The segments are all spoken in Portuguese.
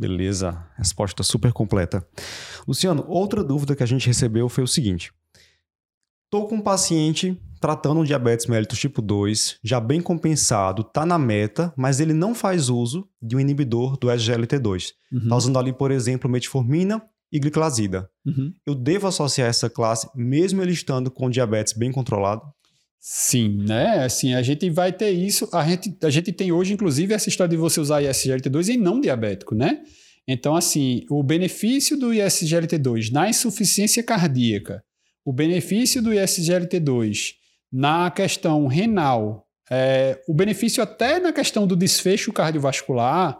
Beleza, resposta super completa. Luciano, outra dúvida que a gente recebeu foi o seguinte: Estou com um paciente tratando um diabetes mellitus tipo 2, já bem compensado, tá na meta, mas ele não faz uso de um inibidor do SGLT2. Uhum. Tá usando ali, por exemplo, metformina e gliclazida. Uhum. Eu devo associar essa classe mesmo ele estando com diabetes bem controlado? Sim, né? Assim, a gente vai ter isso. A gente, a gente tem hoje, inclusive, essa história de você usar ISGLT2 em não diabético, né? Então, assim, o benefício do ISGLT2 na insuficiência cardíaca, o benefício do ISGLT2 na questão renal, é, o benefício até na questão do desfecho cardiovascular,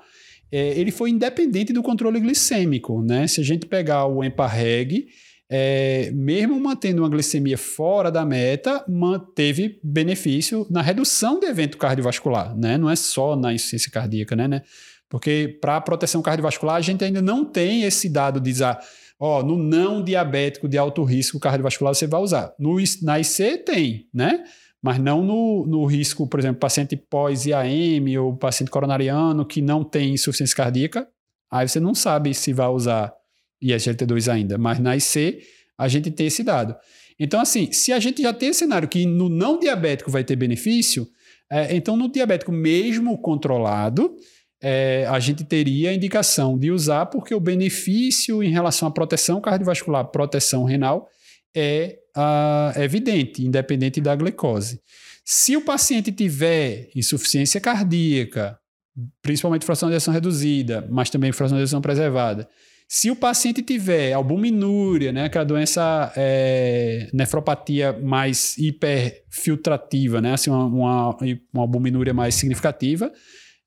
é, ele foi independente do controle glicêmico, né? Se a gente pegar o EMPA-REG, é, mesmo mantendo uma glicemia fora da meta, manteve benefício na redução de evento cardiovascular, né? Não é só na insuficiência cardíaca, né? né? Porque para a proteção cardiovascular, a gente ainda não tem esse dado de dizer, ó, no não diabético de alto risco cardiovascular você vai usar. No, na IC tem, né? Mas não no, no risco, por exemplo, paciente pós-IAM ou paciente coronariano que não tem insuficiência cardíaca, aí você não sabe se vai usar e SGLT2 ainda, mas na IC a gente tem esse dado. Então, assim, se a gente já tem esse cenário que no não diabético vai ter benefício, é, então no diabético mesmo controlado, é, a gente teria a indicação de usar, porque o benefício em relação à proteção cardiovascular, proteção renal, é uh, evidente, independente da glicose. Se o paciente tiver insuficiência cardíaca, principalmente fração de ejeção reduzida, mas também fração de ejeção preservada, se o paciente tiver albuminúria, né, aquela doença é, nefropatia mais hiperfiltrativa, né, assim, uma, uma, uma albuminúria mais significativa,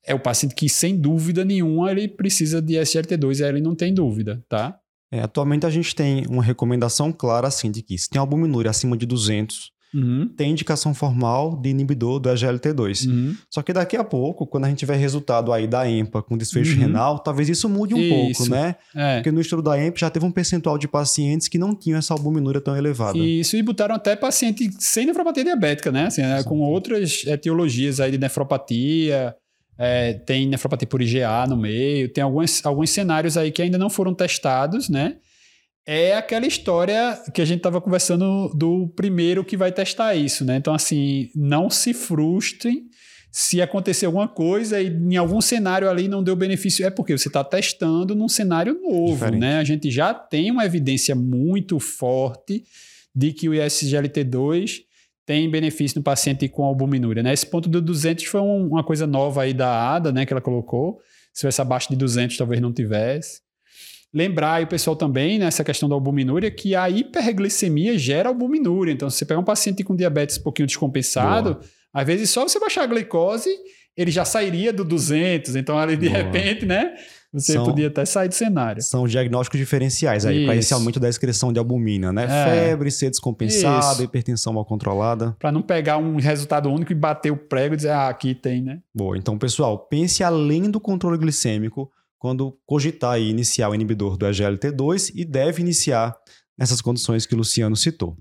é o paciente que, sem dúvida nenhuma, ele precisa de SGLT2, aí ele não tem dúvida, tá? É, atualmente a gente tem uma recomendação clara, assim, de que se tem albuminúria acima de 200, uhum. tem indicação formal de inibidor do SGLT2. Uhum. Só que daqui a pouco, quando a gente tiver resultado aí da EMPA com desfecho uhum. renal, talvez isso mude um isso. pouco, né? É. Porque no estudo da EMPA já teve um percentual de pacientes que não tinham essa albuminúria tão elevada. Isso, e botaram até paciente sem nefropatia diabética, né? Assim, né? com outras etiologias aí de nefropatia. É, tem nefropatia por IgA no meio, tem alguns, alguns cenários aí que ainda não foram testados, né? É aquela história que a gente estava conversando do primeiro que vai testar isso, né? Então, assim, não se frustrem se acontecer alguma coisa e em algum cenário ali não deu benefício. É porque você está testando num cenário novo, Diferente. né? A gente já tem uma evidência muito forte de que o ISGLT2 tem benefício no paciente com albuminúria, né? Esse ponto do 200 foi um, uma coisa nova aí da ADA, né? Que ela colocou. Se tivesse abaixo de 200, talvez não tivesse. Lembrar aí o pessoal também, nessa questão da albuminúria, que a hiperglicemia gera albuminúria. Então, se você pegar um paciente com diabetes um pouquinho descompensado, Boa. às vezes só você baixar a glicose, ele já sairia do 200. Então, ali de Boa. repente, né? Você são, podia até sair do cenário. São diagnósticos diferenciais aí, para esse aumento da excreção de albumina, né? É. Febre, ser descompensada, Isso. hipertensão mal controlada. Para não pegar um resultado único e bater o prego e dizer, ah, aqui tem, né? Boa, então, pessoal, pense além do controle glicêmico quando cogitar e iniciar o inibidor do SGLT2 e deve iniciar nessas condições que o Luciano citou.